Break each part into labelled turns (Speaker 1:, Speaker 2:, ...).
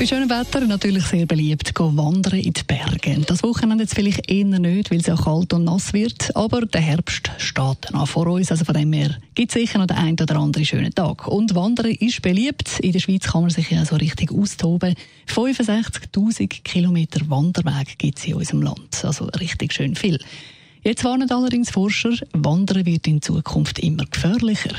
Speaker 1: bei schönem Wetter natürlich sehr beliebt, gehen wandern in die Berge. Das Wochenende jetzt vielleicht eher nicht, weil es auch kalt und nass wird, aber der Herbst steht noch vor uns, also von dem her gibt es sicher noch den einen oder anderen schönen Tag. Und Wandern ist beliebt. In der Schweiz kann man sich ja so richtig austoben. 65'000 Kilometer Wanderweg gibt es in unserem Land, also richtig schön viel. Jetzt warnen allerdings Forscher, Wandern wird in Zukunft immer gefährlicher.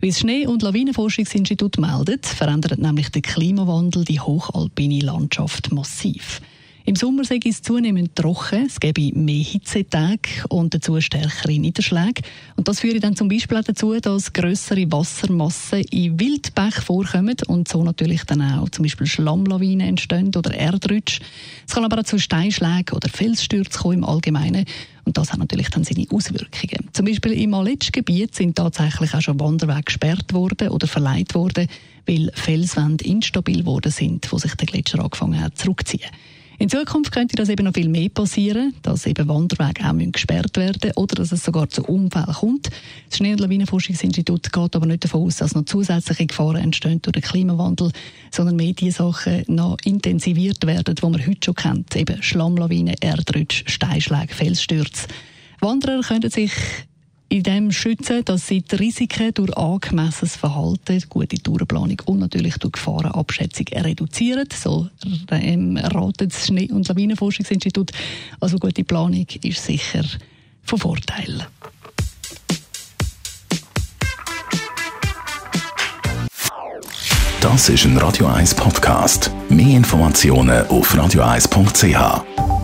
Speaker 1: Wie das Schnee- und Lawinenforschungsinstitut meldet, verändert nämlich der Klimawandel die hochalpine Landschaft massiv. Im Sommer sei es zunehmend trocken, es gebe mehr Hitzetage und dazu stärkere Niederschläge. Und das führt dann zum Beispiel dazu, dass grössere Wassermassen in Wildbach vorkommen und so natürlich dann auch zum Beispiel Schlammlawinen entstehen oder Erdrutsch. Es kann aber auch zu Steinschlägen oder Felsstürzen kommen im Allgemeinen. Und das hat natürlich dann seine Auswirkungen. Zum Beispiel im Aletsch-Gebiet sind tatsächlich auch schon Wanderwege gesperrt worden oder verleiht worden, weil Felswände instabil geworden sind, wo sich der Gletscher angefangen hat zurückzuziehen. In Zukunft könnte das eben noch viel mehr passieren, dass eben Wanderwege auch gesperrt werden oder dass es sogar zu Unfällen kommt. Das Schnee- geht aber nicht davon aus, dass noch zusätzliche Gefahren entstehen durch den Klimawandel, sondern mehr die Sachen noch intensiviert werden, die man heute schon kennt. Eben Schlammlawinen, Erdrutsch, Steinschläge, Felsstürze. Wanderer können sich in dem schützen, dass sie die Risiken durch angemessenes Verhalten, gute Tourenplanung und natürlich durch Gefahrenabschätzung reduzieren. So ratet das Schnee- und Lawinenforschungsinstitut. Also gute Planung ist sicher von Vorteil.
Speaker 2: Das ist ein Radio 1 Podcast. Mehr Informationen auf radio1.ch.